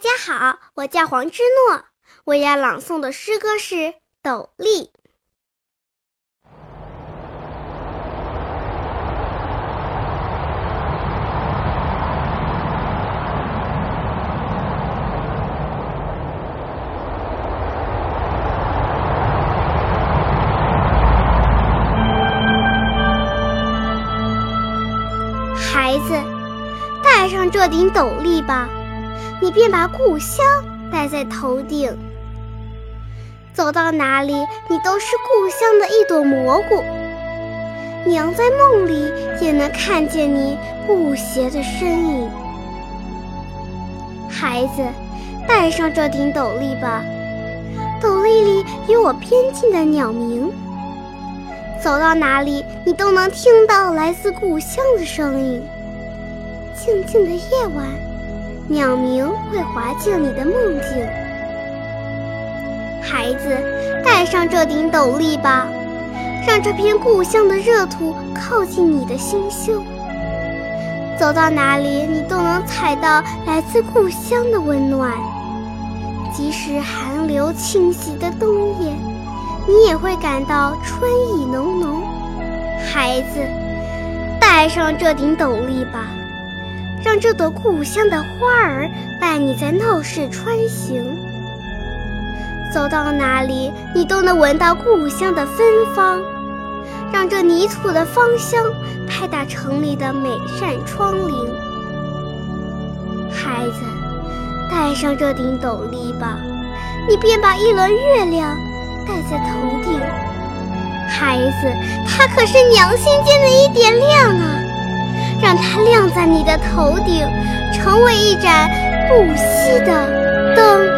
大家好，我叫黄之诺，我要朗诵的诗歌是《斗笠》。孩子，戴上这顶斗笠吧，你便把故乡戴在头顶。走到哪里，你都是故乡的一朵蘑菇。娘在梦里也能看见你不斜的身影。孩子，戴上这顶斗笠吧，斗笠里有我边境的鸟鸣。走到哪里，你都能听到来自故乡的声音。静静的夜晚，鸟鸣会滑进你的梦境。孩子，戴上这顶斗笠吧，让这片故乡的热土靠近你的心胸。走到哪里，你都能采到来自故乡的温暖。即使寒流侵袭的冬夜。你也会感到春意浓浓，孩子，戴上这顶斗笠吧，让这朵故乡的花儿伴你在闹市穿行。走到哪里，你都能闻到故乡的芬芳，让这泥土的芳香拍打城里的每扇窗棂。孩子，戴上这顶斗笠吧，你便把一轮月亮。戴在头顶，孩子，它可是娘心间的一点亮啊！让它亮在你的头顶，成为一盏不熄的灯。